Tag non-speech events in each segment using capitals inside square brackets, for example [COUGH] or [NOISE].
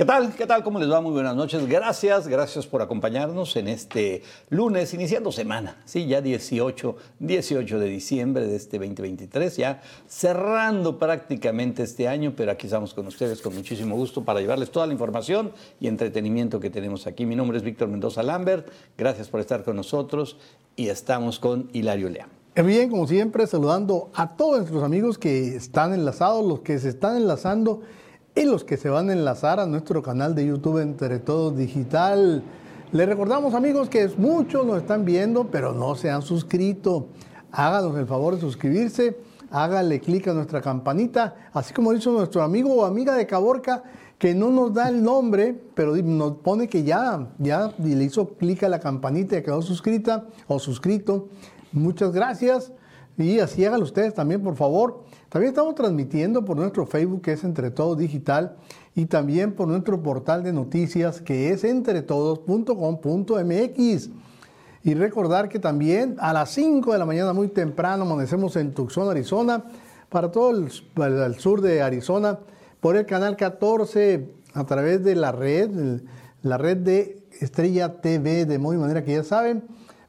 ¿Qué tal? ¿Ququé tal? ¿Cómo les va? Muy buenas noches. Gracias, gracias por acompañarnos en este lunes, iniciando semana. Sí, ya 18, 18 de diciembre de este 2023, ya cerrando prácticamente este año, pero aquí estamos con ustedes con muchísimo gusto para llevarles toda la información y entretenimiento que tenemos aquí. Mi nombre es Víctor Mendoza Lambert. Gracias por estar con nosotros y estamos con Hilario Lea. Bien, como siempre, saludando a todos nuestros amigos que están enlazados, los que se están enlazando y los que se van a enlazar a nuestro canal de YouTube Entre Todos Digital. Les recordamos amigos que muchos nos están viendo, pero no se han suscrito. Háganos el favor de suscribirse, hágale clic a nuestra campanita, así como hizo nuestro amigo o amiga de Caborca, que no nos da el nombre, pero nos pone que ya, ya le hizo clic a la campanita y quedó suscrita o suscrito. Muchas gracias y así háganlo ustedes también, por favor. También estamos transmitiendo por nuestro Facebook, que es Entre Todos Digital, y también por nuestro portal de noticias, que es entretodos.com.mx. Y recordar que también a las 5 de la mañana, muy temprano, amanecemos en Tucson, Arizona, para todo el, sur de Arizona, por el canal 14, a través de la red, la red de Estrella TV, de muy manera que ya saben,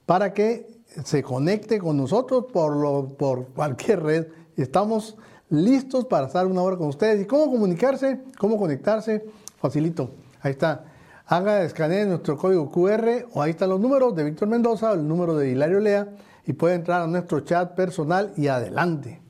para que se conecte con nosotros por, lo, por cualquier red Estamos listos para estar una hora con ustedes. ¿Y cómo comunicarse? ¿Cómo conectarse? Facilito. Ahí está. Haga, escanee nuestro código QR o ahí están los números de Víctor Mendoza, el número de Hilario Lea y puede entrar a nuestro chat personal y adelante.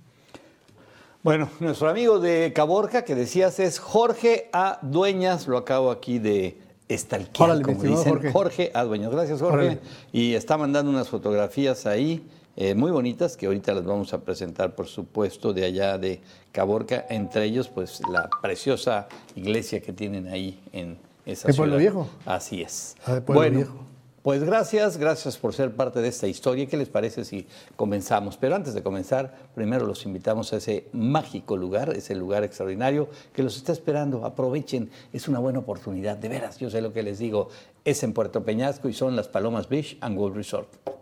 Bueno, nuestro amigo de Caborca que decías es Jorge A. Dueñas, lo acabo aquí de estalquear, como dicen. Jorge. A. Dueñas. Gracias, Jorge. Y está mandando unas fotografías ahí eh, muy bonitas que ahorita las vamos a presentar, por supuesto, de allá de Caborca, entre ellos, pues la preciosa iglesia que tienen ahí en esa ¿De Pueblo Viejo? Así es. Ah, de Pueblo Viejo. Pues gracias, gracias por ser parte de esta historia. ¿Qué les parece si comenzamos? Pero antes de comenzar, primero los invitamos a ese mágico lugar, ese lugar extraordinario que los está esperando. Aprovechen, es una buena oportunidad. De veras, yo sé lo que les digo. Es en Puerto Peñasco y son las Palomas Beach and Gold Resort.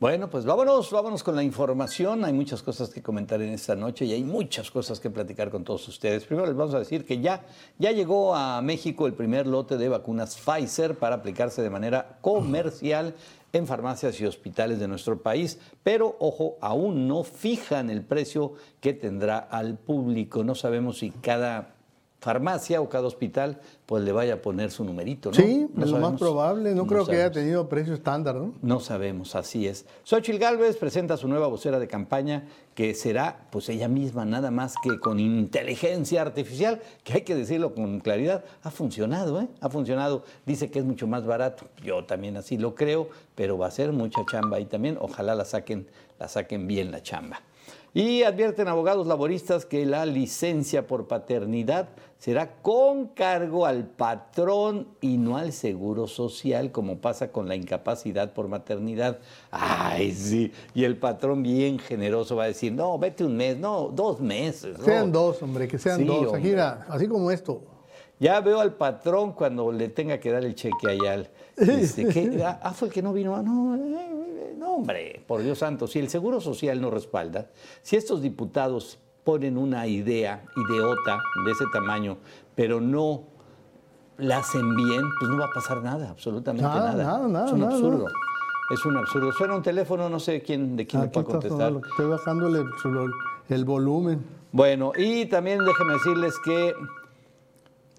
Bueno, pues vámonos, vámonos con la información. Hay muchas cosas que comentar en esta noche y hay muchas cosas que platicar con todos ustedes. Primero les vamos a decir que ya, ya llegó a México el primer lote de vacunas Pfizer para aplicarse de manera comercial en farmacias y hospitales de nuestro país, pero ojo, aún no fijan el precio que tendrá al público. No sabemos si cada farmacia o cada hospital pues le vaya a poner su numerito, ¿no? Sí, es lo más probable. No, creo que haya tenido precio estándar, ¿no? No sabemos, así es. Xochitl Galvez presenta su nueva vocera de campaña que será pues ella misma nada más que con inteligencia artificial, que hay que decirlo con claridad, ha funcionado, ¿eh? Ha funcionado. Dice que es mucho más barato. Yo también así lo creo, pero va a ser mucha chamba ahí también. Ojalá la saquen, la saquen bien la chamba. Y advierten abogados laboristas que la licencia por paternidad será con cargo al patrón y no al seguro social, como pasa con la incapacidad por maternidad. Ay, sí. Y el patrón bien generoso va a decir, no, vete un mes, no, dos meses. Sean dos, hombre, que sean dos. así como esto. Ya veo al patrón cuando le tenga que dar el cheque allá. Este, que, ah, fue el que no vino. Ah, no, eh, no, hombre, por Dios santo, si el Seguro Social no respalda, si estos diputados ponen una idea ideota de ese tamaño, pero no la hacen bien, pues no va a pasar nada, absolutamente nada. Nada, nada. Es un absurdo. Es un absurdo. Suena un teléfono, no sé quién, de quién me puede contestar. estoy bajándole el volumen. Bueno, y también déjenme decirles que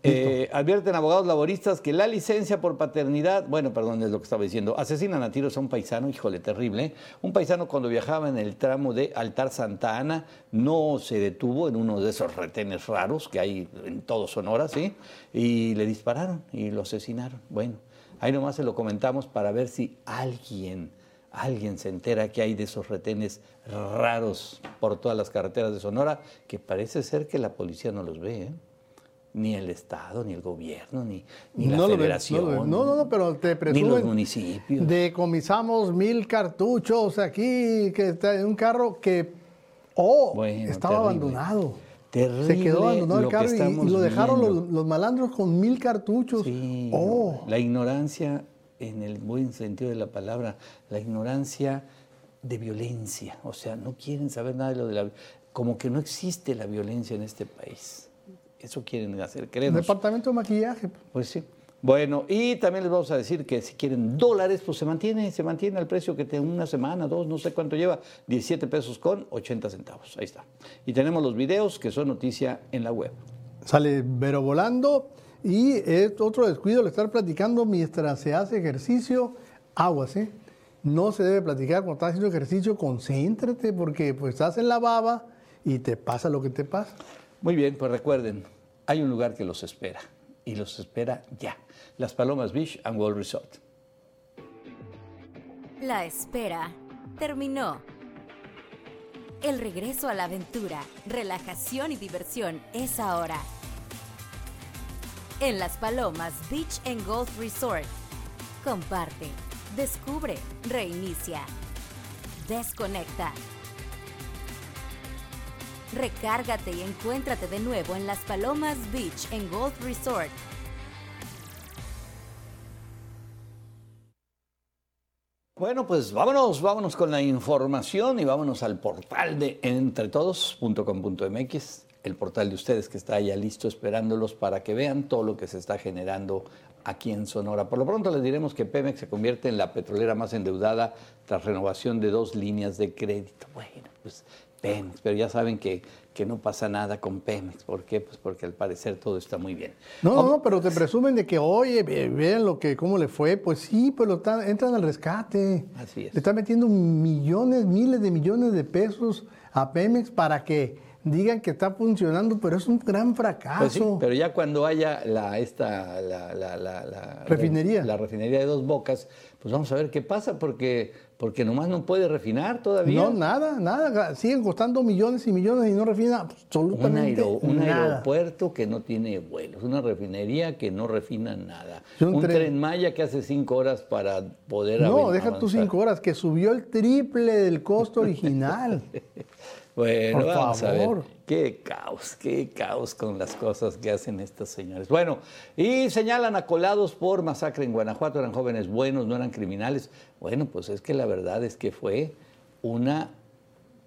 eh, advierten abogados laboristas que la licencia por paternidad, bueno, perdón, es lo que estaba diciendo, asesinan a tiros a un paisano, híjole, terrible. Un paisano cuando viajaba en el tramo de Altar Santa Ana no se detuvo en uno de esos retenes raros que hay en todo Sonora, ¿sí? Y le dispararon y lo asesinaron. Bueno, ahí nomás se lo comentamos para ver si alguien, alguien se entera que hay de esos retenes raros por todas las carreteras de Sonora, que parece ser que la policía no los ve, ¿eh? Ni el Estado, ni el gobierno, ni, ni la No ven, federación. no, no, no, no, pero te Ni presumen. los municipios. Decomisamos mil cartuchos aquí, que está en un carro que, oh, Bueno, estaba terrible. abandonado. Terrible Se quedó abandonado el carro y- lo dejaron los malandros con mil cartuchos. Sí, oh, la ignorancia, en el buen sentido de la palabra, la ignorancia de violencia. O sea, no quieren saber nada de lo de la... Como que no existe la violencia en este país. Eso quieren hacer, creemos. departamento de maquillaje. Pues sí. Bueno, y también les vamos a decir que si quieren dólares, pues se mantiene, se mantiene al precio que tiene una semana, dos, no sé cuánto lleva, 17 pesos con 80 centavos. Ahí está. Y tenemos los videos que son noticia en la web. Sale Vero volando y es otro descuido el estar platicando mientras se hace ejercicio. Aguas, ¿eh? No se debe platicar cuando estás haciendo ejercicio, concéntrate porque pues estás en la baba y te pasa lo que te pasa. Muy bien, pues recuerden, hay un lugar que los espera y los espera ya. Las Palomas Beach and World Resort. La espera terminó. El regreso a la aventura, relajación y diversión es ahora. En Las Palomas Beach and Golf Resort. Comparte, descubre, reinicia, desconecta. Recárgate y encuéntrate de nuevo en Las Palomas Beach and Golf Resort. Bueno, pues vámonos, vámonos con la información y vámonos al portal de entretodos.com.mx, el portal de ustedes que está ya listo esperándolos para que vean todo lo que se está generando aquí en Sonora. Por lo pronto les diremos que Pemex se convierte en la petrolera más endeudada tras renovación de dos líneas de crédito. Bueno, pues Pemex, pero ya saben que, que no pasa nada con Pemex. ¿Por qué? Pues porque al parecer todo está muy bien. No, no, no, pero te presumen de que, oye, ve- vean lo que, cómo le fue. Pues sí, pues lo están- entran al rescate. Así es. Le están metiendo millones, miles de millones de pesos a Pemex para que digan que está funcionando, pero es un gran fracaso. Pues sí, pero ya cuando haya la, esta, la, la- la- la- Refinería. La, refinería de dos bocas, pues vamos a ver qué pasa, porque, porque nomás no puede refinar todavía. No, nada, nada. Siguen costando millones y millones y no refina un, absolutamente un nada. aeropuerto que no tiene vuelos, una refinería que no refina nada, un un, tren- tren Maya que hace cinco horas para poder No, deja tus cinco horas, que subió el triple del costo original. [LAUGHS] Bueno, Por vamos a ver. favor. Qué caos, qué caos con las cosas que hacen estos señores. Bueno, y señalan a colados por masacre en Guanajuato, eran jóvenes buenos, no eran criminales. Bueno, pues es que la verdad es que fue una,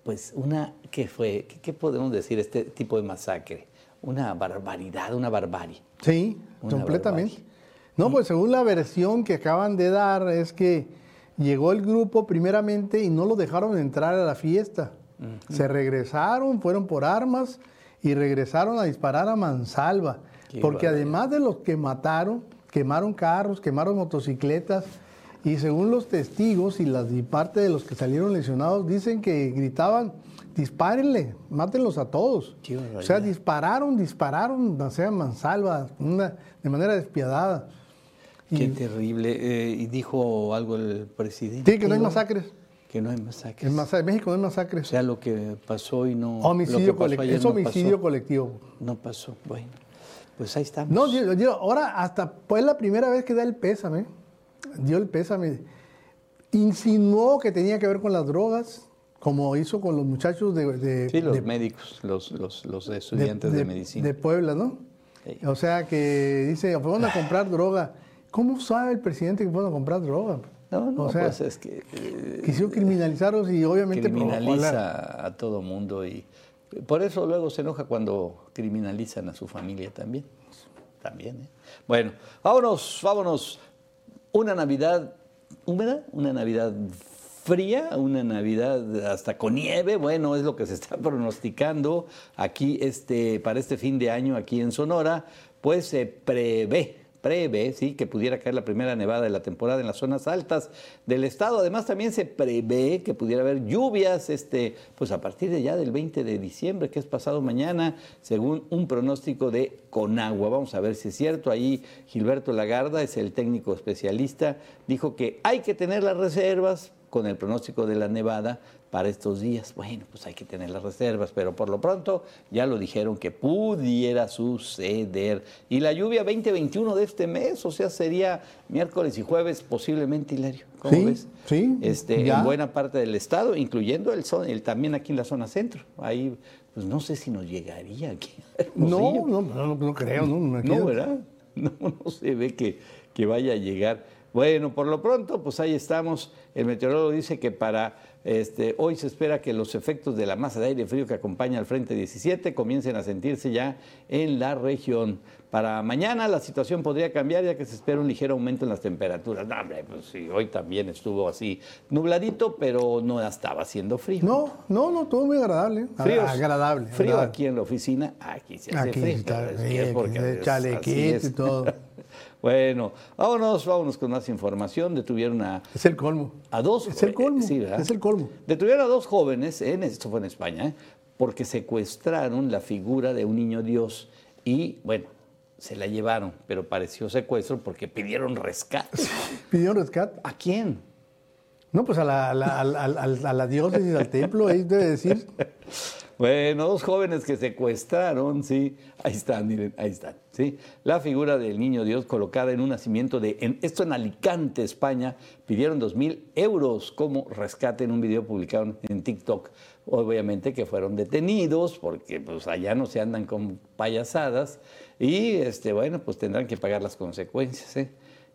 pues una, ¿qué fue? ¿Qué, qué podemos decir este tipo de masacre? Una barbaridad, una barbarie. Sí, Una completamente. barbarie. No, pues según la versión que acaban de dar es que llegó el grupo primeramente y no lo dejaron entrar a la fiesta. Se regresaron, fueron por armas y regresaron a disparar a mansalva. Qué porque además de los que mataron, quemaron carros, quemaron motocicletas y según los testigos y la y parte de los que salieron lesionados dicen que gritaban, dispárenle, mátenlos a todos. Qué o sea, barbaridad. dispararon, dispararon, o sea, mansalva, una- de manera despiadada. Qué Y- terrible. eh, y dijo algo el presidente. Sí, que no hay masacres. Que no hay masacres. En, masa- en México no hay masacres. O sea, lo que pasó y no. lo que homicidio pasó colectivo. ayer Es no homicidio pasó. colectivo. No pasó. Bueno, pues ahí estamos. No, yo- yo- ahora hasta pues la primera vez que da el pésame, dio el pésame, insinuó que tenía que ver con las drogas, como hizo con los muchachos de, de- sí, los de- médicos, los, los, los de- estudiantes de, de- medicina. de Puebla, ¿no? Sí. O sea que dice, fueron a comprar [LAUGHS] droga. ¿Cómo sabe el presidente que fueron a comprar droga? No, no, o sea, pues es que eh, quisieron criminalizarlos y obviamente criminaliza a todo mundo y por eso luego se enoja cuando criminalizan a su familia también. También, ¿eh? Bueno, vámonos, vámonos. Una Navidad húmeda, una Navidad fría, una Navidad hasta con nieve, bueno, es lo que se está [LAUGHS] pronosticando aquí este, para este fin de año aquí en Sonora, pues se prevé prevé, sí, que pudiera caer la primera nevada de la temporada en las zonas altas del estado. Además, también se prevé que pudiera haber lluvias, este, pues a partir de ya del 20 de diciembre, que es pasado mañana, según un pronóstico de Conagua. Vamos a ver si es cierto. Ahí Gilberto Lagarda es el técnico especialista, dijo que hay que tener las reservas con el pronóstico de la nevada para estos días. Bueno, pues hay que tener las reservas, pero por lo pronto ya lo dijeron que pudiera suceder. Y la lluvia 2021 de este mes, o sea, sería miércoles y jueves posiblemente, Hilario. ¿Cómo Sí, ves? sí, Este, ya. en buena parte del estado, incluyendo el, el también aquí en la zona centro. Ahí, pues no sé si nos llegaría aquí. No, no, no, no creo, no. No, quedo. ¿verdad? [LAUGHS] No, no se ve que, que vaya a llegar. Bueno, por lo pronto, pues ahí estamos. El meteorólogo dice que para este, hoy se espera que los efectos de la masa de aire frío que acompaña al Frente 17 comiencen a sentirse ya en la región. Para mañana la situación podría cambiar ya que se espera un ligero aumento en las temperaturas. No, hombre, pues sí, hoy también estuvo así nubladito, pero no estaba haciendo frío. No, no, no, todo muy agradable. Fríos. agradable. Frío agradable. aquí en la oficina, aquí se hace Aquí frío. está, Es porque es- chalequito es. y todo. [LAUGHS] bueno, vámonos, vámonos con más información. Detuvieron a, Es el colmo. a dos. Es el colmo, sí, ¿verdad? es el colmo. Detuvieron a dos jóvenes, en, esto fue en España, ¿eh? porque secuestraron la figura de un niño Dios y, bueno, se la llevaron, pero pareció secuestro porque pidieron rescate. [LAUGHS] Pidieron rescate. ¿A quién? No, pues a la, a la, a la- a la- a la diócesis, al templo, ahí debe decir. [LAUGHS] Bueno, dos jóvenes que secuestraron, sí, ahí están, miren, ahí están, sí. La figura del niño Dios colocada en un nacimiento de, en, esto en Alicante, España, pidieron dos mil euros como rescate en un video publicado en TikTok. Obviamente que fueron detenidos porque pues allá no se andan con payasadas y este, bueno, pues tendrán que pagar las consecuencias, ¿eh?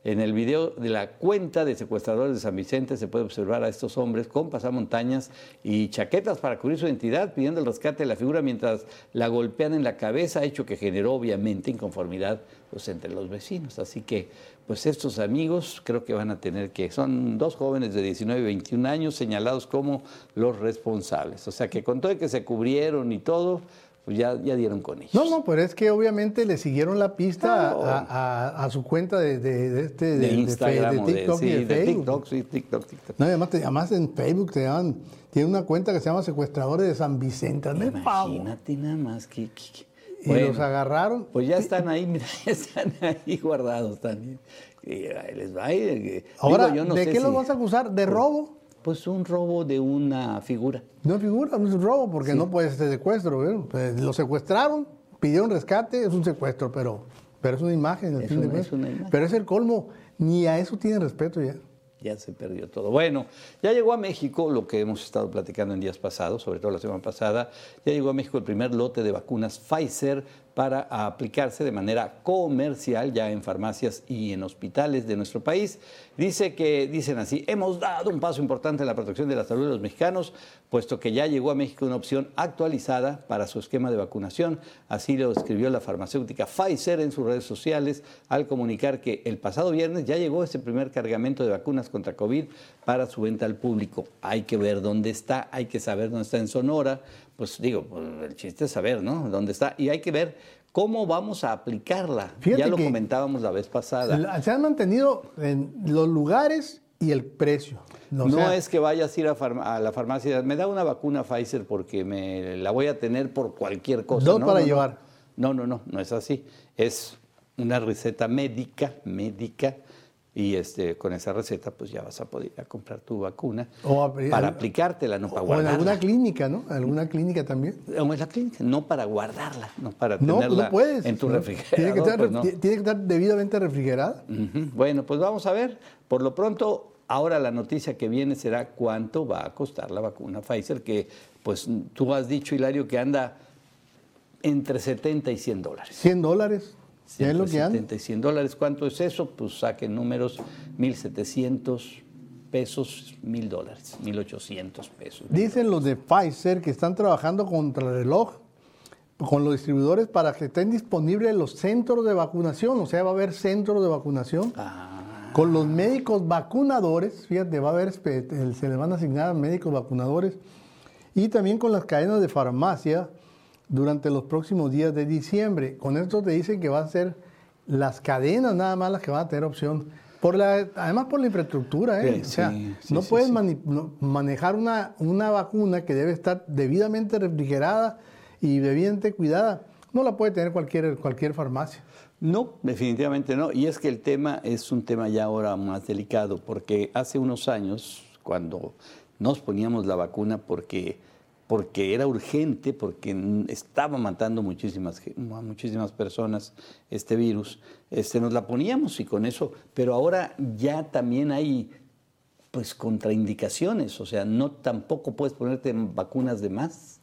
En el video de la cuenta de secuestradores de San Vicente se puede observar a estos hombres con pasamontañas y chaquetas para cubrir su identidad, pidiendo el rescate de la figura mientras la golpean en la cabeza, hecho que generó obviamente inconformidad pues, entre los vecinos. Así que, pues estos amigos creo que van a tener que, son dos jóvenes de 19 y 21 años señalados como los responsables. O sea que con todo y que se cubrieron y todo, pues ya, ya dieron con ellos. No, no, pero es que obviamente le siguieron la pista Claro. a, a- a su cuenta de, de, de este, de, Instagram, Fe- TikTok sí, y de, Facebook. TikTok, sí, TikTok, TikTok. No, además, te, además en Facebook te llaman, tiene una cuenta que se llama Secuestradores de San Vicente. Imagínate nada más que... que- que- Y Bueno, los agarraron. Pues ya están ahí, [LAUGHS] mira, ya están ahí guardados también. Y ahí les va. y, eh, Ahora, digo, yo no ¿de sé qué los vas a acusar? ¿De robo? Pues un robo de una figura. No figura, no es un robo porque no puede ser secuestro. ¿verdad? Pues, lo secuestraron, pidieron rescate, es un secuestro, pero, pero es una imagen. Es de una- una imagen. Pero es el colmo, ni a eso tienen respeto ya. Ya se perdió todo. Bueno, ya llegó a México lo que hemos estado platicando en días pasados, sobre todo la semana pasada. Ya llegó a México el primer lote de vacunas Pfizer para aplicarse de manera comercial ya en farmacias y en hospitales de nuestro país. Dice que, dicen así, hemos dado un paso importante en la protección de la salud de los mexicanos, puesto que ya llegó a México una opción actualizada para su esquema de vacunación. Así lo escribió la farmacéutica Pfizer en sus redes sociales al comunicar que el pasado viernes ya llegó ese primer cargamento de vacunas contra COVID para su venta al público. Hay que ver dónde está, hay que saber dónde está en Sonora. Pues digo, pues, el chiste es saber, ¿no? Dónde está. Y hay que ver cómo vamos a aplicarla. Fíjate ya lo comentábamos la vez pasada. La- Se han mantenido en los lugares y el precio. No, sea, es que vayas a ir a, farma- a la farmacia, me da una vacuna Pfizer porque me la voy a tener por cualquier cosa. Dos No, para no, no. llevar. No, no, no, no es así. Es una receta médica, médica, y este, con esa receta pues ya vas a poder ir a comprar tu vacuna O a- para aplicártela, no para o en guardarla. alguna clínica, ¿no? Alguna clínica también. O en la clínica, no para guardarla, no para No, tenerla no puedes. en tu ¿no? refrigerador. Tiene que, estar, pues, no. tiene que estar debidamente refrigerada. Bueno, pues vamos a ver. Por lo pronto, ahora la noticia que viene será cuánto va a costar la vacuna Pfizer, que pues tú has dicho, Hilario, que anda entre 70 y 100 dólares. 100 dólares. Ya es lo Entre que anda. 70 y 100 dólares. ¿Cuánto es eso? Pues saquen números, 1.700 pesos, 1.000 dólares, 1.800 pesos. Dicen los de Pfizer que están trabajando contra el reloj con los distribuidores para que estén disponibles los centros de vacunación. O sea, va a haber centros de vacunación. Ah, Con los médicos vacunadores, fíjate, va a haber, se les van a asignar médicos vacunadores. Y también con las cadenas de farmacia durante los próximos días de diciembre. Con esto te dicen que van a ser las cadenas nada más las que van a tener opción. Por la, además por la infraestructura, ¿eh? Sí, o sea, sí, sí, no puedes no- manejar una, una vacuna que debe estar debidamente refrigerada y debidamente cuidada. No la puede tener cualquier, cualquier farmacia. No, definitivamente no. Y es que el tema es un tema ya ahora más delicado, porque hace unos años, cuando nos poníamos la vacuna porque, porque era urgente, porque estaba matando muchísimas, muchísimas personas este virus, este, nos la poníamos y con eso, pero ahora ya también hay pues contraindicaciones, o sea, no tampoco puedes ponerte vacunas de más.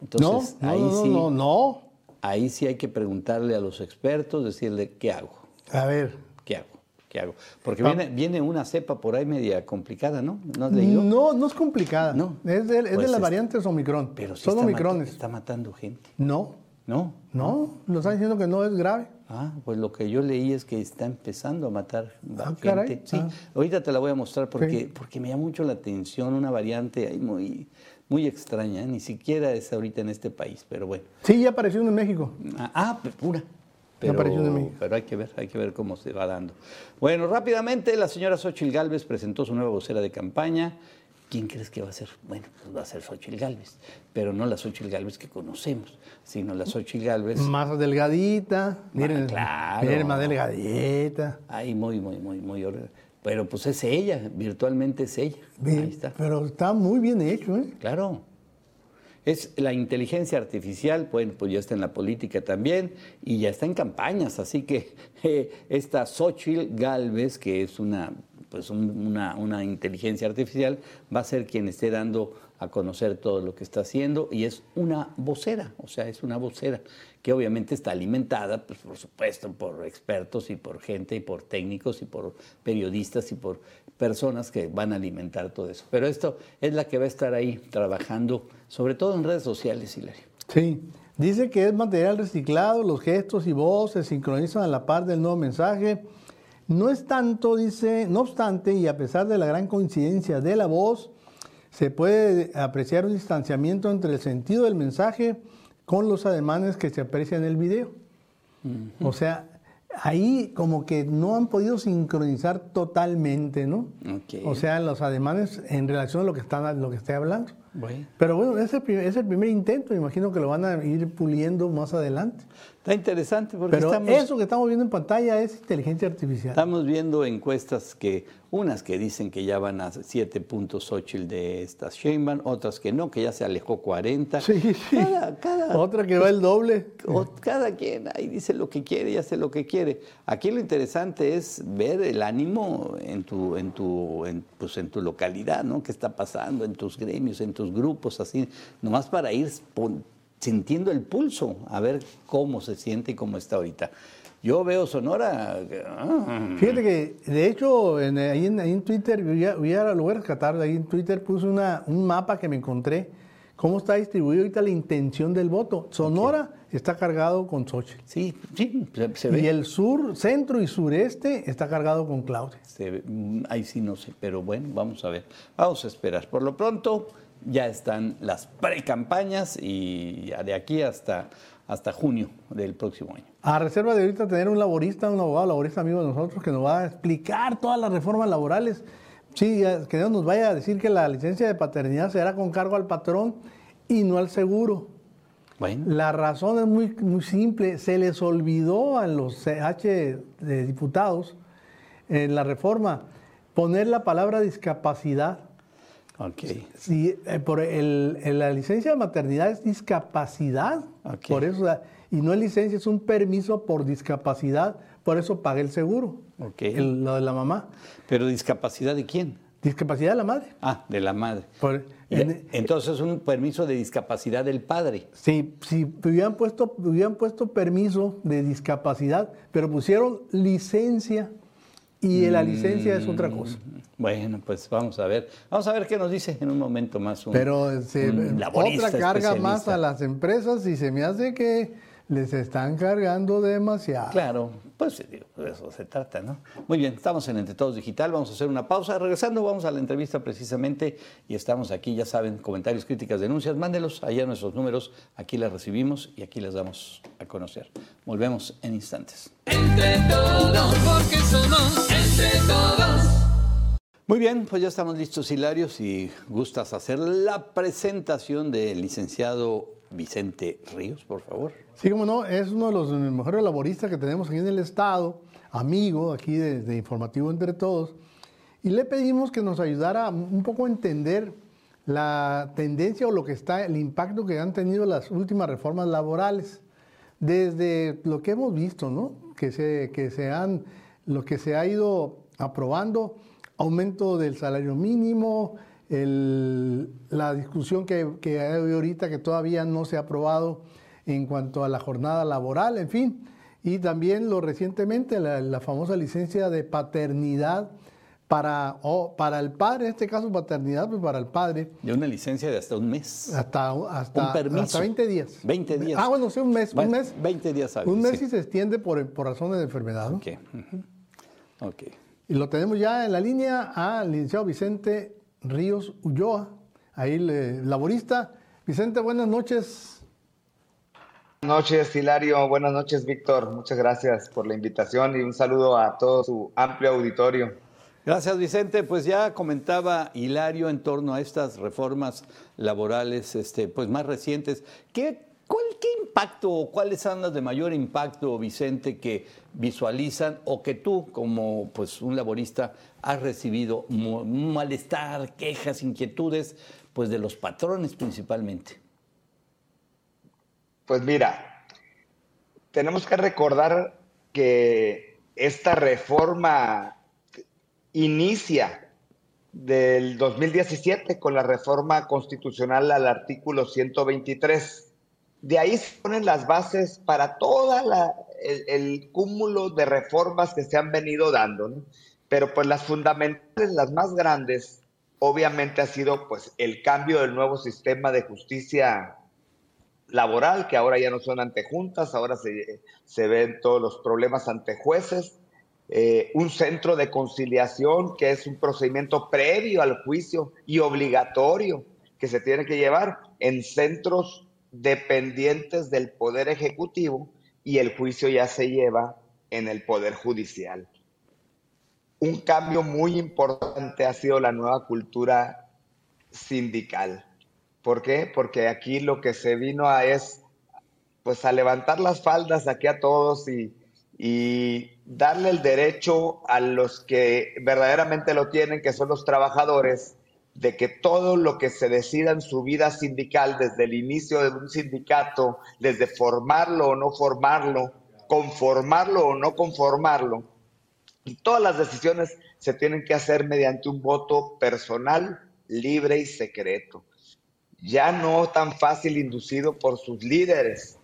Entonces, no, ahí sí, no, no. Ahí sí hay que preguntarle a los expertos, decirle, ¿qué hago? A ver. ¿Qué hago? ¿Qué hago? Porque viene, viene una cepa por ahí media complicada, ¿no? ¿No has leído? No, no es complicada. No. Es de, es de pues las variantes Omicron. Pero sí Son está Omicrones. está matando gente. No. ¿No? No, nos están diciendo que no es grave. Ah, pues lo que yo leí es que está empezando a matar ah, gente. Sí, ah. ahorita te la voy a mostrar porque, porque me llama mucho la atención una variante ahí muy, muy extraña, ¿eh? ni siquiera es ahorita en este país, pero bueno. Sí, ya apareció en México. Ah, ah pura. Pero, pero, hay que ver, hay que ver cómo se va dando. Bueno, rápidamente la señora Xochil Gálvez presentó su nueva vocera de campaña. ¿Quién crees que va a ser? Bueno, pues va a ser Xochil Gálvez, pero no la Xochil Gálvez que conocemos, sino la Xochil Gálvez. Más delgadita, miren, claro. miren más delgadita. Ahí muy, muy, muy, muy. Pero pues es ella, virtualmente es ella. Ahí está. Pero está muy bien hecho, ¿eh? Claro. Es la inteligencia artificial, bueno, pues ya está en la política también y ya está en campañas, así que [LAUGHS] eh, esta Xochitl Galvez, que es una, pues una, una inteligencia artificial, va a ser quien esté dando a conocer todo lo que está haciendo y es una vocera, o sea, es una vocera que obviamente está alimentada, pues por supuesto, por expertos y por gente y por técnicos y por periodistas y por personas que van a alimentar todo eso. Pero esto es la que va a estar ahí trabajando, sobre todo en redes sociales, Hilario. Sí, dice que es material reciclado, los gestos y voces se sincronizan a la par del nuevo mensaje. No es tanto, dice, no obstante, y a pesar de la gran coincidencia de la voz, se puede apreciar un distanciamiento entre el sentido del mensaje con los ademanes que se aprecian en el video. O sea, ahí como que no han podido sincronizar totalmente, ¿no? O sea, los ademanes en relación a lo que están lo que estoy hablando. Pero bueno, es el, primer, es el primer intento, me imagino que lo van a ir puliendo más adelante. Está interesante porque Pero eso que estamos viendo en pantalla es inteligencia artificial. Estamos viendo encuestas que, unas que dicen que ya van a 7 puntos de estas Sheinbaum, otras que no, que ya se alejó 40. Sí, sí. Otra que va el doble. Cada quien ahí dice lo que quiere y hace lo que quiere. Aquí lo interesante es ver el ánimo en tu, en tu, pues en tu localidad, ¿no? ¿Qué está pasando en tus gremios, en tus grupos, así, nomás para ir sintiendo el pulso, a ver cómo se siente y cómo está ahorita. Yo veo Sonora. Ah. Fíjate que, de hecho, en, ahí, en, Twitter, voy a, lo voy a rescatar, ahí en Twitter puse una, un mapa que me encontré, cómo está distribuido ahorita la intención del voto. Sonora está cargado con Xochitl. Sí, sí, se, ve. Y el sur, centro y sureste está cargado con Claudia. Mm, ahí sí no sé, pero bueno, vamos a ver. Vamos a esperar. Por lo pronto ya están las pre-campañas y de aquí hasta, hasta junio del próximo año. A reserva de ahorita tener un laborista, un abogado laborista amigo de nosotros que nos va a explicar todas las reformas laborales. Sí, que Dios nos vaya a decir que la licencia de paternidad será con cargo al patrón y no al seguro. Bueno. La razón es muy, muy simple. Se les olvidó a los CH de diputados en la reforma poner la palabra discapacidad Okay. Sí, eh, por el, la licencia de maternidad es discapacidad, por eso, y no es licencia, es un permiso por discapacidad, por eso paga el seguro, okay. lo de la mamá. ¿Pero discapacidad de quién? Discapacidad de la madre. Ah, de la madre. Entonces es un permiso de discapacidad del padre. Sí, sí, hubieran puesto, hubieran puesto permiso de discapacidad, pero pusieron licencia y la licencia es otra cosa. Mm, bueno, pues vamos a ver. Vamos a ver qué nos dice en un momento más. Pero se, otra carga más a las empresas y se me hace que les están cargando demasiado. Claro, pues de eso se trata, ¿no? Muy bien, estamos en Entre Todos Digital, vamos a hacer una pausa. Regresando, vamos a la entrevista precisamente y estamos aquí, ya saben, comentarios, críticas, denuncias, mándelos allá nuestros números, aquí las recibimos y aquí las damos a conocer. Volvemos en instantes. Entre todos, porque somos entre todos. Muy bien, pues ya estamos listos, Hilario, si gustas hacer la presentación del licenciado Vicente Ríos, por favor. Sí, como no, es uno de los mejores laboristas que tenemos aquí en el Estado, amigo aquí de, Informativo Entre Todos. y le pedimos que nos ayudara un poco a entender la tendencia o lo que está, el impacto que han tenido las últimas reformas laborales, desde lo que hemos visto, ¿no? Que se, que se han, lo que se ha ido aprobando, aumento del salario mínimo, la discusión que, que hay ahorita que todavía no se ha aprobado en cuanto a la jornada laboral, en fin, y también lo recientemente la famosa licencia de paternidad para, para el padre, en este caso paternidad, pues para el padre. De una licencia de hasta un mes. Hasta, hasta, un permiso. hasta 20 días. 20 días. Ah, bueno, sí, un mes. Un mes 20 días Un mes y se extiende por, por razones de enfermedad. ¿no? Ok. Ok. Y lo tenemos ya en la línea al licenciado Vicente Ríos Ulloa, ahí laborista. Vicente, buenas noches. Buenas noches, Hilario. Buenas noches, Víctor. Muchas gracias por la invitación y un saludo a todo su amplio auditorio. Gracias, Vicente. Pues ya comentaba Hilario en torno a estas reformas laborales este, pues más recientes. ¿Qué, cuál, ¿Qué impacto o cuáles son las de mayor impacto, Vicente, que visualizan o que tú, como pues, un laborista, has recibido malestar, quejas, inquietudes, pues de los patrones principalmente? Pues mira, tenemos que recordar que esta reforma inicia del 2017 con la reforma constitucional al artículo 123. De ahí se ponen las bases para todo el, cúmulo de reformas que se han venido dando. Pero pues las fundamentales, las más grandes, obviamente ha sido pues el cambio del nuevo sistema de justicia laboral, que ahora ya no son ante juntas, ahora se, se ven todos los problemas ante jueces eh, un centro de conciliación que es un procedimiento previo al juicio y obligatorio que se tiene que llevar en centros dependientes del Poder Ejecutivo y el juicio ya se lleva en el Poder Judicial. Un cambio muy importante ha sido la nueva cultura sindical. ¿Por qué? Porque aquí lo que se vino a es pues a levantar las faldas aquí a todos y, y darle el derecho a los que verdaderamente lo tienen, que son los trabajadores, de que todo lo que se decida en su vida sindical, desde el inicio de un sindicato, desde formarlo o no formarlo, conformarlo o no conformarlo, y todas las decisiones se tienen que hacer mediante un voto personal, libre y secreto. Ya no tan fácil inducido por sus líderes.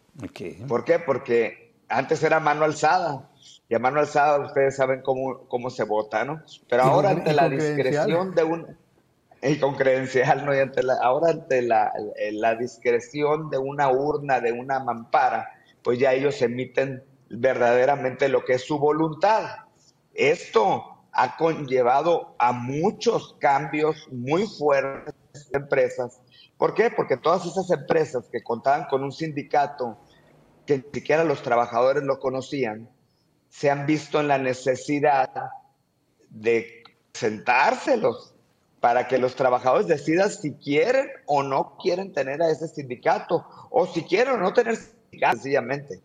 ¿Por qué? Porque antes era mano alzada, y a mano alzada ustedes saben cómo, cómo se vota, ¿no? Pero ahora ante la discreción de un... Y con credencial, ¿no? Y ante la, ahora ante la, la discreción de una urna, de una mampara, pues ya ellos emiten verdaderamente lo que es su voluntad. Esto ha conllevado a muchos cambios muy fuertes en empresas. ¿Por qué? Porque todas esas empresas que contaban con un sindicato que ni siquiera los trabajadores lo conocían, se han visto en la necesidad de sentárselos para que los trabajadores decidan si quieren o no quieren tener a ese sindicato, o si quieren o no tener sindicato, sencillamente.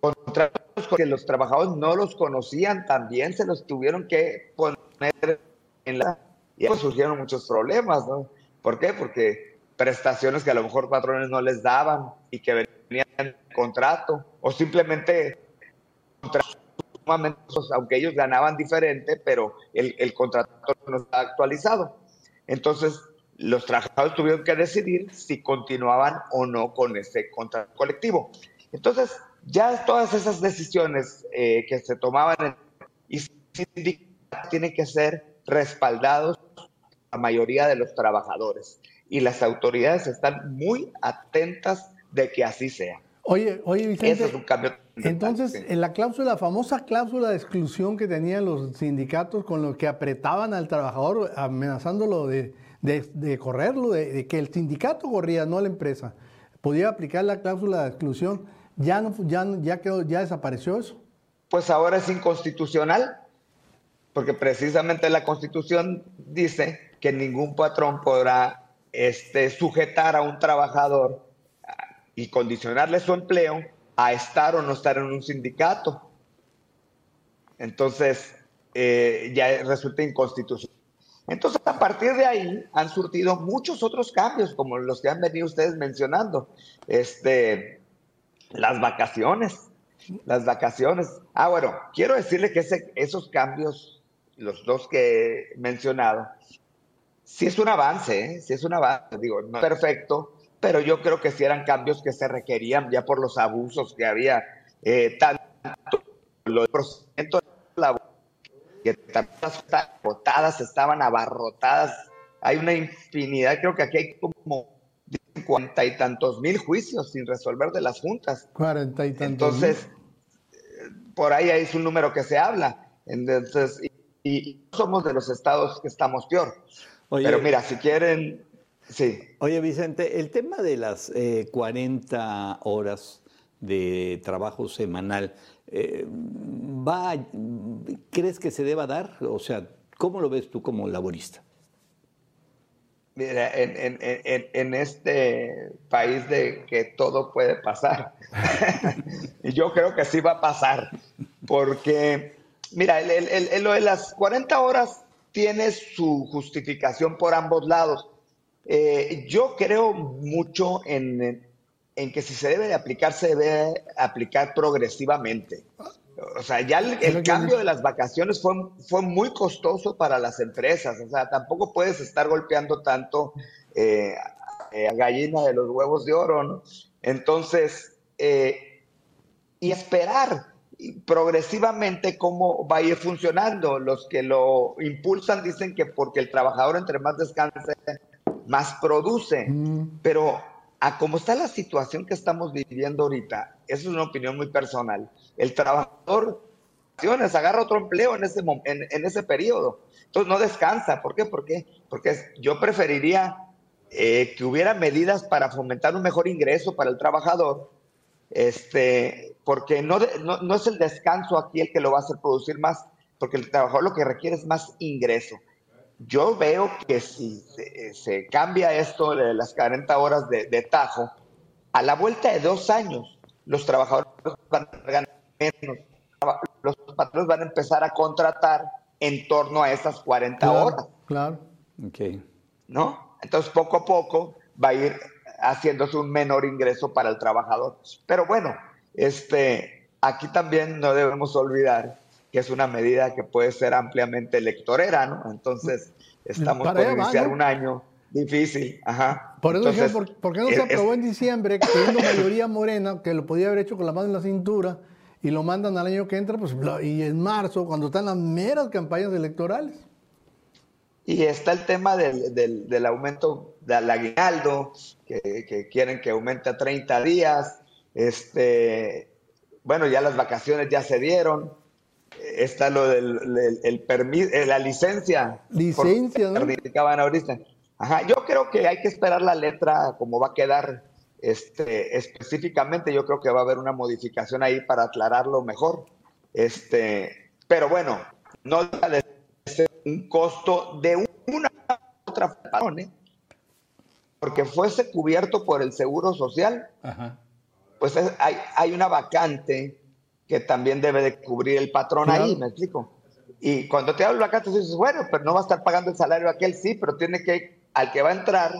Contratos que los trabajadores no los conocían, también se los tuvieron que poner en la... Y pues surgieron muchos problemas, ¿no? ¿Por qué? Porque prestaciones que a lo mejor patrones no les daban y que venían en contrato, o simplemente aunque ellos ganaban diferente, pero el, el contrato no está actualizado. Entonces, los trabajadores tuvieron que decidir si continuaban o no con ese contrato colectivo. Entonces, ya todas esas decisiones eh, que se tomaban en, y tienen que ser respaldados la mayoría de los trabajadores y las autoridades están muy atentas de que así sea. Oye, oye Vicente, es un cambio entonces, en la cláusula, la famosa cláusula de exclusión que tenían los sindicatos con lo que apretaban al trabajador amenazándolo de, correrlo, de, que el sindicato corría, no la empresa, podía aplicar la cláusula de exclusión, ya no, ya, ya quedó, ya desapareció eso. Pues ahora es inconstitucional, porque precisamente la Constitución dice que ningún patrón podrá este, sujetar a un trabajador y condicionarle su empleo a estar o no estar en un sindicato. Entonces, eh, ya resulta inconstitucional. Entonces, a partir de ahí han surtido muchos otros cambios, como los que han venido ustedes mencionando. Este, las vacaciones, las vacaciones. Ah, bueno, quiero decirle que ese, esos cambios, los dos que he mencionado, sí es un avance, ¿eh? sí es un avance, digo, no es perfecto, pero yo creo que sí eran cambios que se requerían ya por los abusos que había, eh, tanto los procedimientos que las votadas estaban abarrotadas. Hay una infinidad, creo que aquí hay como cuarenta y tantos mil juicios sin resolver de las juntas. Cuarenta y tantos Entonces, por ahí es un número que se habla. Entonces, y, somos de los estados que estamos peor. Pero mira, si quieren, sí. Oye, Vicente, el tema de las eh, 40 horas de trabajo semanal, eh, va, ¿crees que se deba dar? O sea, ¿cómo lo ves tú como laborista? Mira, en, este país de que todo puede pasar, [LAUGHS] yo creo que sí va a pasar, porque, mira, lo de las 40 horas tiene su justificación por ambos lados. Eh, yo creo mucho en, en que si se debe de aplicar, se debe aplicar progresivamente. O sea, ya el, cambio de las vacaciones fue, fue muy costoso para las empresas. O sea, tampoco puedes estar golpeando tanto eh, a gallina de los huevos de oro, ¿no? Entonces, eh, y esperar progresivamente cómo va a ir funcionando. Los que lo impulsan dicen que porque el trabajador entre más descanse, más produce. Mm. Pero a cómo está la situación que estamos viviendo ahorita, eso es una opinión muy personal, el trabajador agarra otro empleo en ese, en, en ese periodo. Entonces no descansa. ¿Por qué? ¿Por qué? Porque yo preferiría eh, que hubiera medidas para fomentar un mejor ingreso para el trabajador, este, porque no, no, no es el descanso aquí el que lo va a hacer producir más, porque el trabajador lo que requiere es más ingreso. Yo veo que si se, cambia esto de las 40 horas de, tajo, a la vuelta de dos años, los trabajadores van a ganar menos. Los patrones van a empezar a contratar en torno a esas 40 horas. Claro. Okay. ¿No? Entonces, poco a poco va a ir haciéndose un menor ingreso para el trabajador. Pero bueno, este, aquí también no debemos olvidar que es una medida que puede ser ampliamente electorera, ¿no? Entonces, estamos por iniciar un año difícil. Ajá. Por eso ¿por, qué no se aprobó en diciembre, teniendo mayoría morena, que lo podía haber hecho con la mano en la cintura, y lo mandan al año que entra, pues, y en marzo, cuando están las meras campañas electorales? Y está el tema del, del, aumento del aguinaldo, que, que, quieren que aumente a 30 días. Este, bueno, ya las vacaciones ya se dieron está lo del el, permiso, eh, la licencia. Licencia, ¿no? ahorita. Ajá, yo creo que hay que esperar la letra, como va a quedar este, específicamente. Yo creo que va a haber una modificación ahí para aclararlo mejor. Este, pero bueno, no deja de ser un costo de una otra ¿eh? porque fuese cubierto por el seguro social, pues hay, hay una vacante que también debe de cubrir el patrón ahí, ¿me explico? Y cuando te hablo acá, tú dices, bueno, pero no va a estar pagando el salario aquel, sí, pero tiene que, al que va a entrar,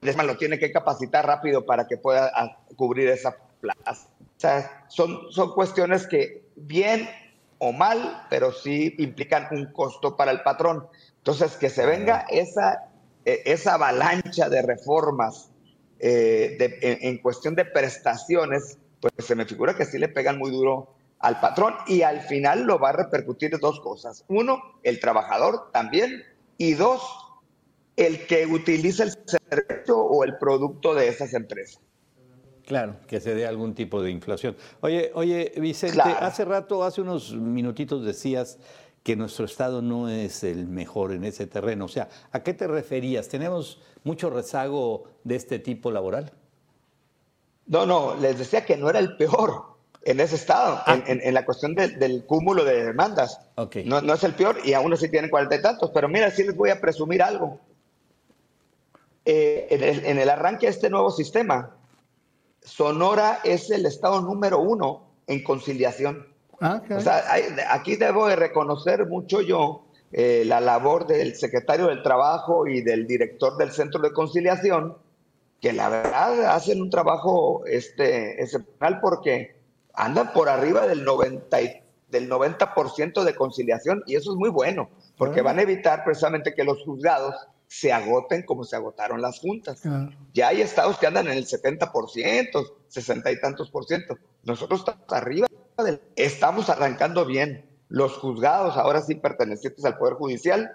lo tiene que capacitar rápido para que pueda ah, cubrir esa plaza. O sea, son, son cuestiones que bien o mal, pero sí implican un costo para el patrón. Entonces, que se venga esa, e, esa avalancha de reformas eh, en, cuestión de prestaciones, pues se me figura que sí le pegan muy duro al patrón y al final lo va a repercutir dos cosas. Uno, el trabajador también y dos, el que utiliza el servicio o el producto de esas empresas. Claro, que se dé algún tipo de inflación. Oye, oye, Vicente, hace rato, hace unos minutitos decías que nuestro estado no es el mejor en ese terreno. O sea, ¿a qué te referías? ¿Tenemos mucho rezago de este tipo laboral? No, no, les decía que no era el peor en ese estado, ah. en, la cuestión del cúmulo de demandas. No, no, es el peor y aún así tienen cuarenta y tantos, pero mira, sí les voy a presumir algo. Eh, en, el, arranque de este nuevo sistema, Sonora es el estado número uno en conciliación. Ah, o sea, aquí debo de reconocer mucho yo eh, la labor del secretario del Trabajo y del director del Centro de Conciliación, que la verdad hacen un trabajo este, excepcional porque andan por arriba del 90, del 90 de conciliación y eso es muy bueno, porque van a evitar precisamente que los juzgados se agoten como se agotaron las juntas. Ya hay estados que andan en el 70%, 60 y tantos por ciento. Nosotros estamos arriba, estamos arrancando bien los juzgados, ahora sí pertenecientes al Poder Judicial,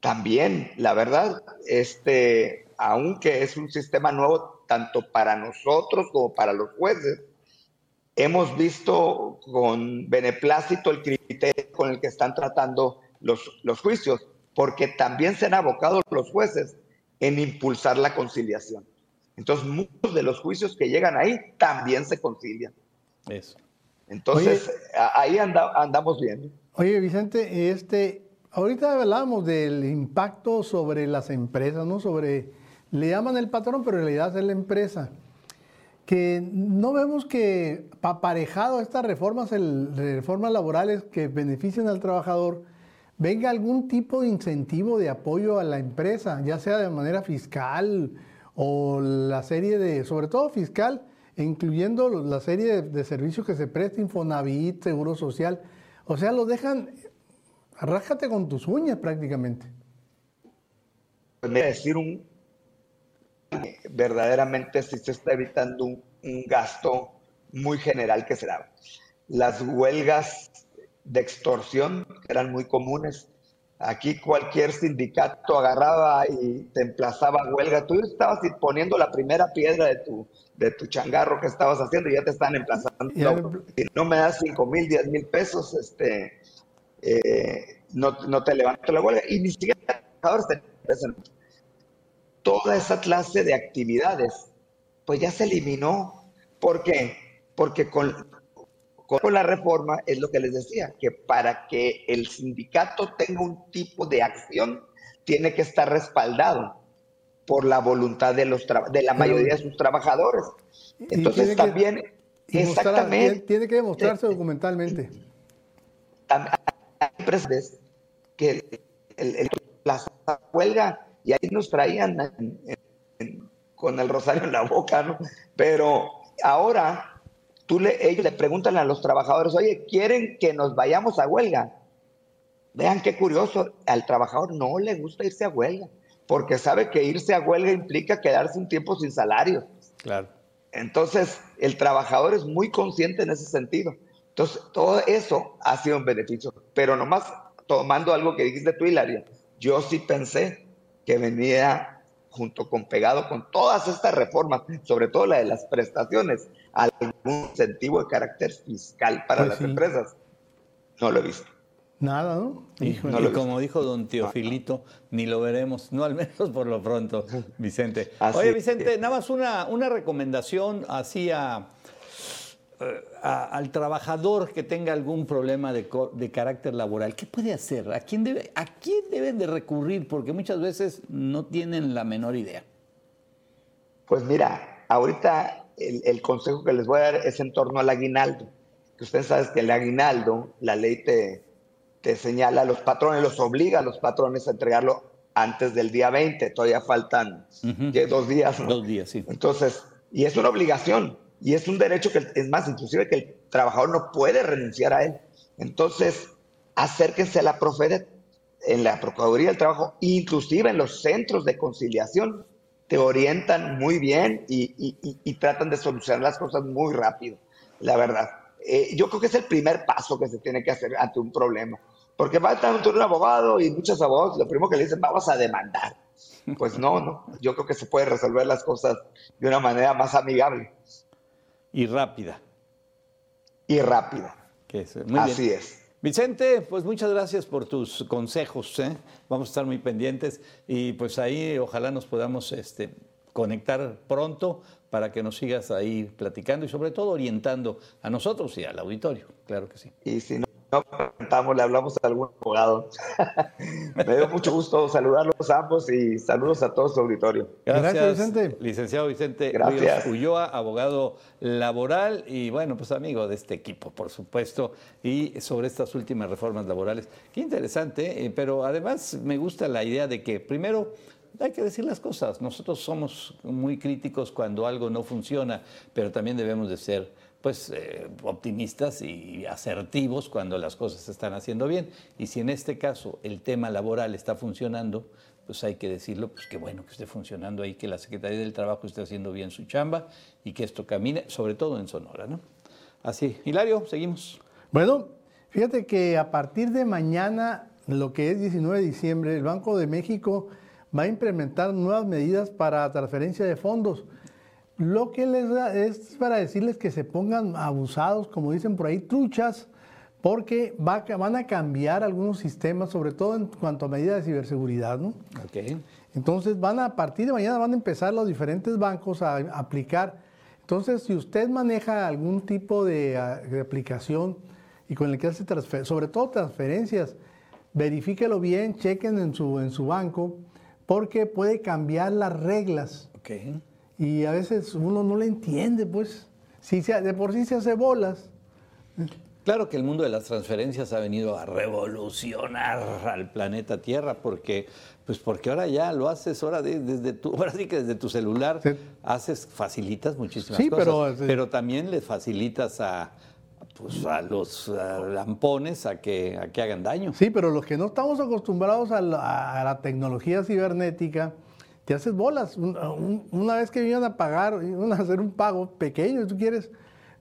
también, la verdad, este, aunque es un sistema nuevo tanto para nosotros como para los jueces, hemos visto con beneplácito el criterio con el que están tratando los, los juicios, porque también se han abocado los jueces en impulsar la conciliación. Entonces, muchos de los juicios que llegan ahí también se concilian. Eso. Entonces, ahí andamos bien. Oye, Vicente, este, ahorita hablábamos del impacto sobre las empresas, ¿no? Sobre, le llaman el patrón, pero en realidad es la empresa. Que no vemos que aparejado estas reformas, reformas laborales que benefician al trabajador, venga algún tipo de incentivo de apoyo a la empresa, ya sea de manera fiscal o la serie de, sobre todo fiscal, incluyendo la serie de, servicios que se presta, Infonavit, Seguro Social. O sea, lo dejan, rájate con tus uñas prácticamente. Decir un, verdaderamente si se está evitando un, un gasto muy general que será. Las huelgas de extorsión eran muy comunes. Aquí cualquier sindicato agarraba y te emplazaba a huelga. Tú estabas poniendo la primera piedra de tu, de tu changarro que estabas haciendo y ya te están emplazando. Si no me das 5 mil, 10 mil pesos, este, eh, no, no, te levanto la huelga. Y ni siquiera te Toda esa clase de actividades, pues ya se eliminó. ¿Por qué? Porque con, con la reforma es lo que les decía, que para que el sindicato tenga un tipo de acción, tiene que estar respaldado por la voluntad de, los de la mayoría de sus trabajadores. Entonces también, exactamente. tiene que demostrarse documentalmente. Hay empresas que el, la huelga y ahí nos traían con el rosario en la boca, ¿no? Pero ahora tú le, ellos le preguntan a los trabajadores, oye, ¿quieren que nos vayamos a huelga? Vean qué curioso, al trabajador no le gusta irse a huelga porque sabe que irse a huelga implica quedarse un tiempo sin salario. Claro. Entonces, el trabajador es muy consciente en ese sentido. Entonces, todo eso ha sido un beneficio. Pero nomás tomando algo que dijiste tú, Hilario, yo sí pensé que venía junto con pegado con todas estas reformas, sobre todo la de las prestaciones, algún incentivo de carácter fiscal para pues las empresas. No lo he visto. Nada, ¿no? Y, como dijo don Teofilito, ni lo veremos, no al menos por lo pronto, [LAUGHS] Vicente. Oye, Vicente, nada más una, una recomendación hacia eh, al trabajador que tenga algún problema de, de, carácter laboral. ¿Qué puede hacer? ¿A quién, debe, ¿A quién deben de recurrir? Porque muchas veces no tienen la menor idea. Pues mira, ahorita el, el consejo que les voy a dar es en torno al aguinaldo. Que ustedes saben que el aguinaldo, la ley te te señala a los patrones, los obliga a los patrones a entregarlo antes del día 20, todavía faltan dos días. Dos días, sí. Entonces, y es una obligación, y es un derecho que, es más, inclusive que el trabajador no puede renunciar a él. Entonces, acérquense a la Profedet, en la Procuraduría del Trabajo, inclusive en los centros de conciliación, te orientan muy bien y tratan de solucionar las cosas muy rápido, la verdad. Eh, yo creo que es el primer paso que se tiene que hacer ante un problema. Porque va a estar un abogado y muchos abogados lo primero que le dicen, vamos a demandar. Pues no, no. Yo creo que se puede resolver las cosas de una manera más amigable. Y rápida. Y rápida. Así es. Vicente, pues muchas gracias por tus consejos. ¿eh? Vamos a estar muy pendientes y pues ahí ojalá nos podamos este, conectar pronto para que nos sigas ahí platicando y sobre todo orientando a nosotros y al auditorio, claro que sí. Y si no, no le hablamos a algún abogado. [LAUGHS] Me dio mucho gusto saludarlos a ambos y saludos a todo su auditorio. Gracias, Vicente. Licenciado Vicente Gracias. Ulloa, abogado laboral y bueno, pues amigo de este equipo, por supuesto, y sobre estas últimas reformas laborales. Qué interesante, eh, pero además me gusta la idea de que primero hay que decir las cosas. Nosotros somos muy críticos cuando algo no funciona, pero también debemos de ser pues eh, optimistas y asertivos cuando las cosas se están haciendo bien. Y si en este caso el tema laboral está funcionando, pues hay que decirlo, pues qué bueno que esté funcionando ahí, que la Secretaría del Trabajo esté haciendo bien su chamba y que esto camine, sobre todo en Sonora, ¿no? Así, Hilario, seguimos. Bueno, fíjate que a partir de mañana, lo que es 19 de diciembre, el Banco de México va a implementar nuevas medidas para transferencia de fondos. Lo que les da es para decirles que se pongan abusados, como dicen por ahí, truchas, porque van a cambiar algunos sistemas, sobre todo en cuanto a medidas de ciberseguridad, ¿no? Entonces van a, a partir de mañana van a empezar los diferentes bancos a, aplicar. Entonces, si usted maneja algún tipo de, aplicación y con el que hace transferencias, sobre todo transferencias, verifíquelo bien, chequen en su, en su banco, porque puede cambiar las reglas. Okay y a veces uno no le entiende, pues, si de por sí se hace bolas. Claro que el mundo de las transferencias ha venido a revolucionar al planeta Tierra porque pues porque ahora ya lo haces ahora desde tu [LAUGHS] ahora sí que desde tu celular haces facilitas muchísimas sí, cosas, pero, pero también le facilitas a pues a los lampones a que, a que hagan daño. Sí, pero los que no estamos acostumbrados a la tecnología cibernética, te haces bolas. Una vez que iban a pagar, iban a hacer un pago pequeño, si tú quieres,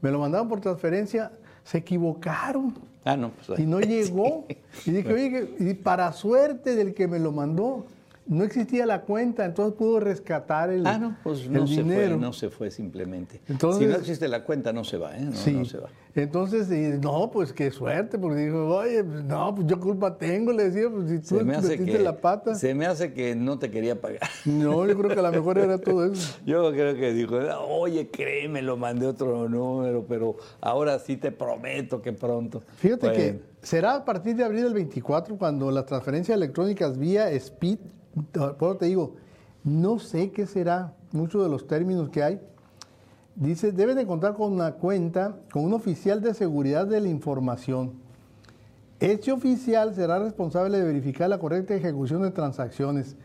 me lo mandaron por transferencia, se equivocaron. Ah, no, pues, y no [LAUGHS] llegó. Y dije, oye, y para suerte del que me lo mandó, no existía la cuenta, entonces pudo rescatar el, ah, no, pues no Se fue, no se fue simplemente. Entonces, si no existe la cuenta, no se va, ¿eh? No, sí. no se va. Entonces, no, pues qué suerte, porque dijo, oye, pues, no, pues yo culpa tengo, le decía, pues si tú se me hace metiste que, la pata. Se me hace que no te quería pagar. No, yo creo que a lo mejor era todo eso. [LAUGHS] yo creo que dijo, oye, créeme, lo mandé otro número, pero ahora sí te prometo que pronto. Fíjate que será a partir de abril del 24 cuando las transferencias electrónicas vía SPID por te digo, no sé qué será, muchos de los términos que hay. Dice, debe de contar con una cuenta, con un oficial de seguridad de la información. Este oficial será responsable de verificar la correcta ejecución de transacciones.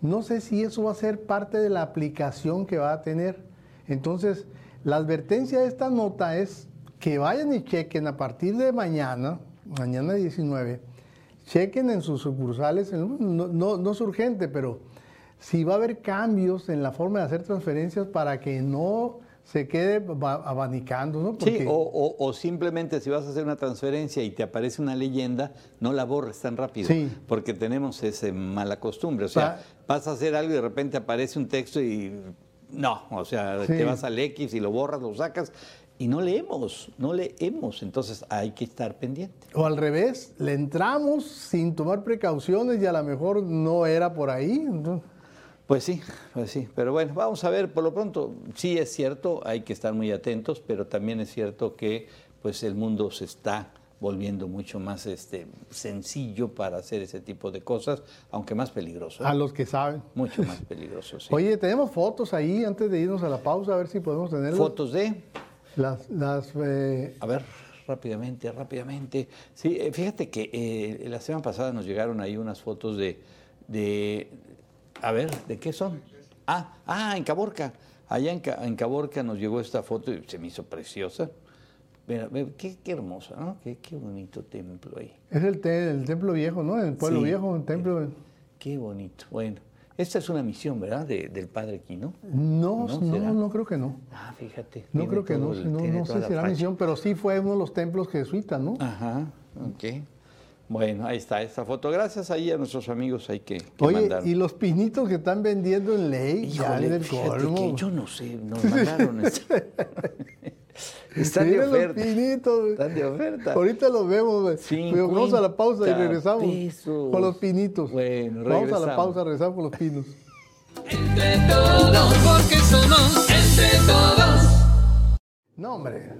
No sé si eso va a ser parte de la aplicación que va a tener. Entonces, la advertencia de esta nota es que vayan y chequen a partir de mañana, mañana 19, chequen en sus sucursales, no, no, es urgente, pero si va a haber cambios en la forma de hacer transferencias para que no se quede abanicando, ¿no? Sí, o, simplemente si vas a hacer una transferencia y te aparece una leyenda, no la borres tan rápido, porque tenemos esa mala costumbre. O sea, vas a hacer algo y de repente aparece un texto y no, o sea, te vas al X y lo borras, lo sacas y no leemos, no leemos, entonces hay que estar pendiente. O al revés, le entramos sin tomar precauciones y a lo mejor no era por ahí. Pues sí, pues sí, pero bueno, vamos a ver, por lo pronto, sí es cierto, hay que estar muy atentos, pero también es cierto que pues el mundo se está volviendo mucho más este, sencillo para hacer ese tipo de cosas, aunque más peligroso. A los que saben. Mucho más peligroso, sí. Oye, tenemos fotos ahí antes de irnos a la pausa, a ver si podemos tener ¿Fotos de? Las, las eh, A ver, rápidamente, rápidamente. Sí, eh, fíjate que eh, la semana pasada nos llegaron ahí unas fotos de, de, a ver, ¿de qué son? Ah, ah, en Caborca. Allá en, Caborca nos llegó esta foto y se me hizo preciosa. Mira, qué, qué, hermosa, ¿no? Qué, qué, bonito templo ahí. Es el, el templo viejo, ¿no? El pueblo viejo, un templo. Qué bonito. Bueno, esta es una misión, ¿verdad? del padre aquí, ¿no? No, no, no, creo que no. Ah, fíjate. No creo que no, no, sé si era misión, pero sí fue uno de los templos jesuitas, ¿no? Ajá, ok. Bueno, ahí está esta foto. Gracias ahí a nuestros amigos hay que, Oye, y los pinitos que están vendiendo en ley, Híjole, ya que yo no sé, nos [LAUGHS] mandaron esto. [LAUGHS] [LAUGHS] Están de oferta. Los pinitos. Están de oferta. Ahorita los vemos. Vamos a la pausa y regresamos con los pinitos. Bueno, regresamos. Vamos a la pausa, regresamos con los pinos. Entre todos, porque somos entre todos. No, hombre.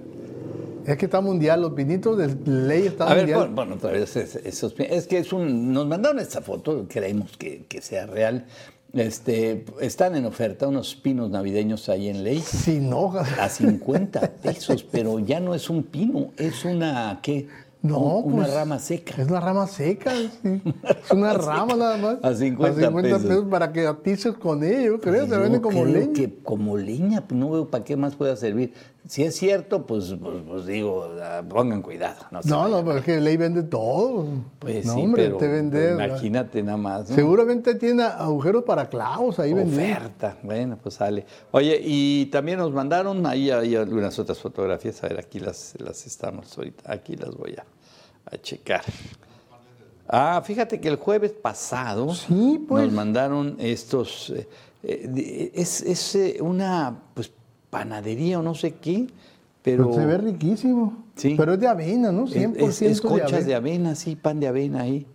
Es que está mundial, los pinitos de ley están A ver, mundial. bueno, bueno, otra vez, es, esos es que es un, nos mandaron esta foto, creemos que, que sea real. Este, están en oferta unos pinos navideños ahí en Ley Sin hojas. a 50 pesos, pero ya no es un pino, es una, ¿qué? No, Un- una pues, rama seca. Es una rama seca, sí. es una [LAUGHS] rama nada más. A 50 pesos. para que atices con ello, creo, se Yo vende como leña. que como leña, pues no veo para qué más pueda servir. Si es cierto, pues, pues, pues digo, ah, pongan cuidado. No, No, no, pero es que ley vende todo. Pues no, sí, hombre, pero te vende. imagínate nada más. ¿no? Seguramente tiene agujeros para clavos ahí vendiendo. Oferta, bueno, pues sale. Oye, y también nos mandaron, ahí hay algunas otras fotografías, a ver, aquí las, las estamos ahorita, aquí las voy a, a checar. Ah, fíjate que el jueves pasado Sí, pues. nos mandaron estos, eh, eh, es, es, eh, una pues panadería o no sé qué, pero... Pero se ve riquísimo. Sí. Pero es de avena, ¿no? es- 100% es, es conchas de de avena. sí, pan de avena ahí.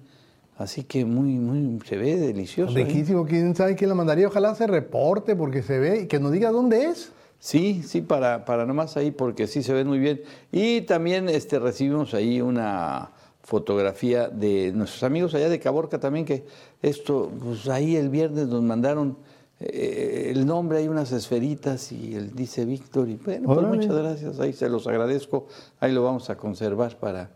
Así que muy, muy, se ve delicioso. ¿eh? Riquísimo. ¿Quién sabe quién la mandaría? Ojalá se reporte porque se ve y que nos diga dónde es. Sí, sí, para, para nomás ahí, porque sí se ven muy bien. Y también este, recibimos ahí una fotografía de nuestros amigos allá de Caborca también, que esto, pues ahí el viernes nos mandaron eh, el nombre, hay unas esferitas y él dice Víctor, y bueno, pues muchas gracias, ahí se los agradezco, ahí lo vamos a conservar para,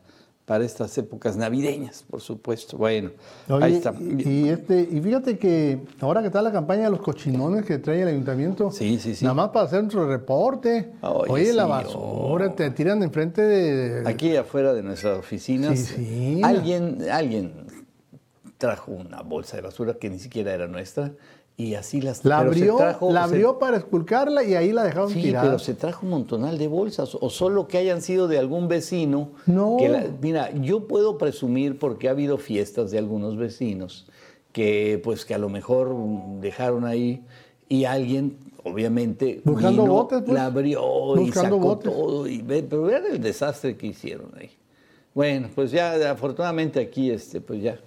para estas épocas navideñas, por supuesto. Bueno, Oye, ahí está. Y, este, y fíjate que ahora que está la campaña de los cochinones que trae el ayuntamiento, Sí, sí, sí. nada más para hacer nuestro reporte. Oye, Oye, la basura, oh. te tiran enfrente de. Aquí afuera de nuestras oficinas, Sí, sí. alguien, alguien trajo una bolsa de basura que ni siquiera era nuestra y así las La abrió, trajo- la se- abrió para esculcarla y ahí la dejaron Sí, tirada. pero se trajo un montonal de bolsas, o solo que hayan sido de algún vecino. No. que la- mira, yo puedo presumir porque ha habido fiestas de algunos vecinos que, pues, que a lo mejor dejaron ahí y alguien, obviamente, Buscando vino, botes, pues. la abrió y sacó botes. todo. Y, pero vean el desastre que hicieron ahí. Bueno, pues ya, afortunadamente aquí, este, pues ya,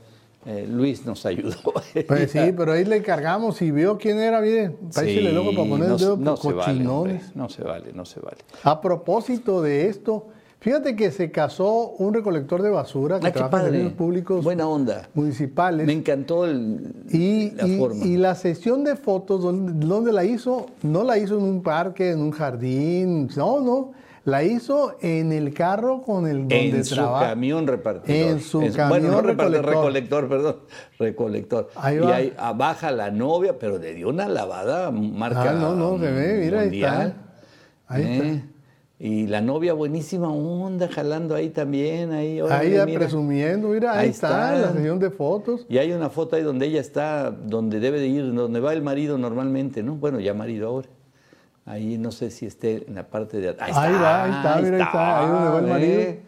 eh, Luis nos ayudó. [LAUGHS] Pues sí, pero ahí le cargamos y vio quién era, mire, el ojo para poner no, el dedo no por se vale, hombre, cochinones. no se vale, no se vale. A propósito de esto, fíjate que se casó un recolector de basura que Ah, trabaja en servicios públicos Buena onda. municipales. Me encantó el, Y, la y- forma. y la sesión de fotos, ¿dónde, dónde la hizo? No la hizo en un parque, en un jardín, no, no. La hizo en el carro con el donde en su trabaja. camión repartidor. En su bueno, camión no repartidor, recolector. recolector, perdón, recolector. Ahí y va. ahí ah, baja la novia, pero le dio una lavada marca Ah, no, no, se ve, mira, ahí está. Ahí ¿eh? Y la novia buenísima onda, jalando ahí también, ahí. Ahí mira. presumiendo, mira, ahí, Ahí está, está. la sesión de fotos. Y hay una foto ahí donde ella está, donde debe de ir, donde va el marido normalmente, ¿no? Bueno, ya marido ahora. Ahí no sé si esté en la parte de atrás. Ahí va, ahí está, mira, ahí está, ahí donde va el marido. ¿eh?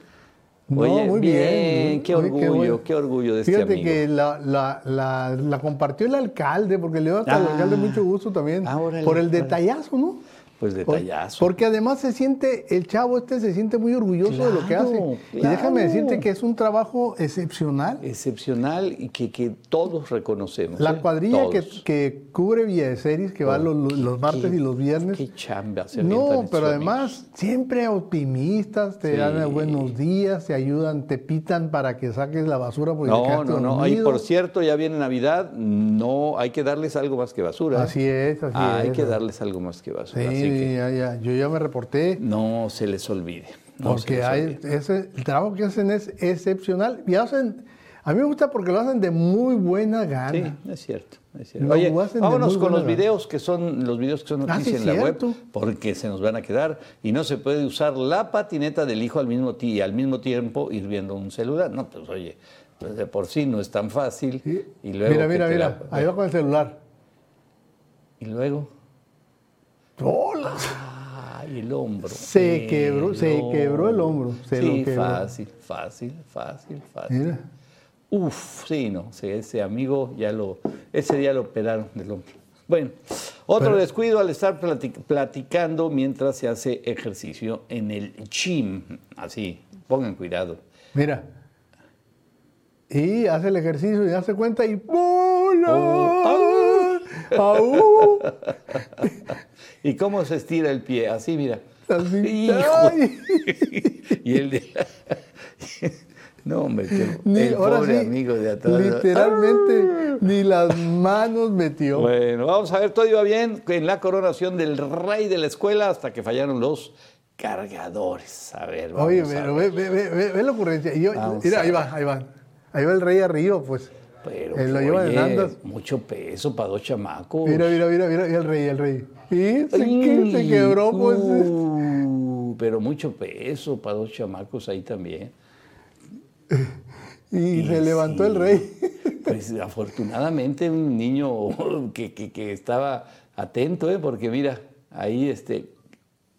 No, Oye, muy bien. qué orgullo, bueno. qué orgullo de este Fíjate amigo. que la, la, la, la compartió el alcalde, porque le dio hasta al Ah. alcalde mucho gusto también. Ah, órale, por el detallazo, ¿no? Pues detallazo. Porque además se siente, el chavo este se siente muy orgulloso de lo que Claro, hace. Y déjame decirte que es un trabajo excepcional. Excepcional y que, que todos reconocemos. La ¿eh? cuadrilla que, que cubre Villa de Series, que va los, los martes Qué- y los viernes. Qué chamba se No, pero además siempre optimistas, te Sí. dan buenos días, te ayudan, te pitan para que saques la basura porque No, no, no. Y por cierto, ya viene Navidad, no hay que darles algo más que basura. ¿eh? Así es, así Hay es. que darles algo más que basura. Sí, así que ya, ya, yo ya me reporté. no se les olvide. no porque les hay, olvide. ese, el trabajo que hacen es excepcional. Y hacen, a mí me gusta porque lo hacen de muy buena gana. Sí, es cierto. es cierto. Oye, vámonos con los gana. videos que son los videos que son Ah, noticia sí, en la cierto. web, porque se nos van a quedar y no se puede usar la patineta del hijo al mismo y al mismo tiempo ir viendo un celular. No, pues oye, pues de por sí no es tan fácil. Sí. Y luego mira, mira, mira. la- Ahí va con el celular. Y luego, ¡Hola! ah, y el hombro. Se el quebró- se quebró el hombro, se sí, lo quebró. fácil, fácil, fácil, fácil. Mira. Uf, sí, no, sí, ese amigo ya lo, ese día lo operaron del hombro. Bueno, otro Pero- descuido al estar platic- platicando mientras se hace ejercicio en el gym. Así, pongan cuidado. Mira. Y hace el ejercicio y hace cuenta y ¡Hola! Oh, ¡Aú! [LAUGHS] ¿Y cómo se estira el pie? Así, mira. Así. [LAUGHS] Y el de... [LAUGHS] No, hombre, Ni- el pobre sí, amigo de atrás. Ah. Literalmente, ni las manos metió. Bueno, vamos a ver, todo iba bien en la coronación del rey de la escuela hasta que fallaron los cargadores. A ver, vamos Oye, a pero ver. ve, ve, ve, ve- la ocurrencia. Y yo- mira, a ahí va, ahí va. Ahí va el rey arriba, pues. Pero, Él lo lleva mucho peso para dos chamacos. Mira, mira, mira, mira, y el rey, el rey. Y se, que- se quebró, pues. Uh, pero mucho peso para dos chamacos ahí también. [LAUGHS] Y se y levantó el rey. [LAUGHS] Pues afortunadamente un niño [LAUGHS] que, que- que estaba atento, ¿eh? porque mira, ahí este,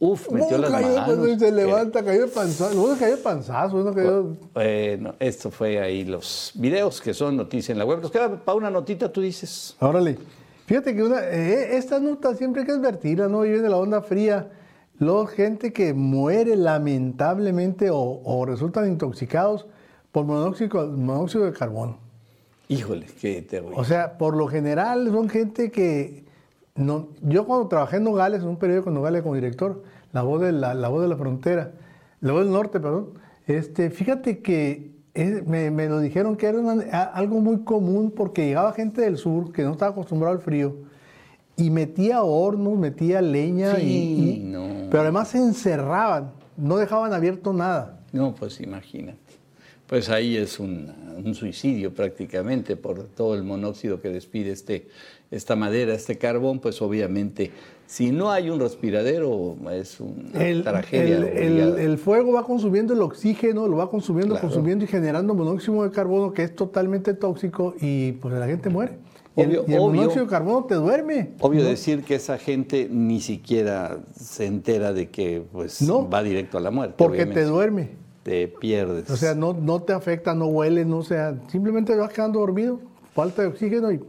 uf, metió las cayó, manos. pues, se levanta, cayó de panzazo. Uno cayó de panzazo, uno cayó. Bueno, esto fue ahí los videos que son noticia en la web. Nos queda para una notita, tú dices. Órale. Fíjate que una, eh, esta nota siempre hay que advertirla, ¿no? Viene la onda fría. Luego, gente que muere lamentablemente o, o resultan intoxicados por monóxido, monóxido de carbono. Híjole, qué terrible. O sea, por lo general son gente que... No, yo cuando trabajé en Nogales, en un periódico en Nogales como director, la voz de la, la voz de la frontera, la voz del norte, perdón, este, fíjate que es- me, me lo dijeron que era una- a- algo muy común porque llegaba gente del sur que no estaba acostumbrado al frío y metía hornos, metía leña y- Sí, y, no. pero además se encerraban, no dejaban abierto nada. No, pues imagínate. Pues ahí es un, un suicidio prácticamente por todo el monóxido que despide este, esta madera, este carbón, pues obviamente si no hay un respiradero es una El, tragedia. el- el- obligada. el fuego va consumiendo el oxígeno, lo va consumiendo, Claro. consumiendo y generando monóxido de carbono que es totalmente tóxico y pues la gente muere. Y el- Obvio, y el, obvio. monóxido de carbono te duerme. Obvio ¿no? decir que esa gente ni siquiera se entera de que pues No. va directo a la muerte. Porque obviamente. te duerme. Te pierdes. O sea, no, no te afecta, no huele, no sea, simplemente vas quedando dormido, falta de oxígeno y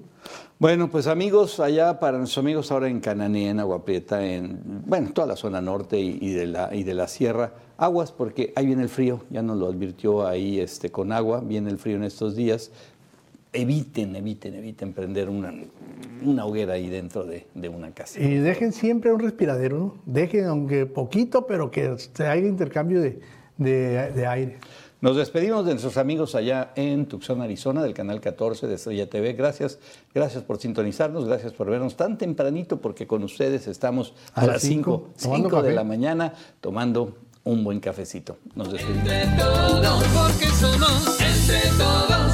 Bueno, pues amigos, allá para nuestros amigos ahora en Cananea, en Agua Prieta, en bueno, toda la zona norte y, de la, y de la sierra, aguas porque ahí viene el frío, ya nos lo advirtió ahí este, con agua, viene el frío en estos días. Eviten, eviten, eviten prender una, una hoguera ahí dentro de, de una casa. Y dejen siempre un respiradero, ¿no? Dejen, aunque poquito, pero que haya intercambio de- de aire. Nos despedimos de nuestros amigos allá en Tucson, Arizona, del canal 14 de Estrella TV. Gracias, gracias por sintonizarnos, gracias por vernos tan tempranito, porque con ustedes estamos a, A las las cinco, 5 tomando de la mañana tomando un buen cafecito. Nos despedimos. Entre todos, porque somos entre todos.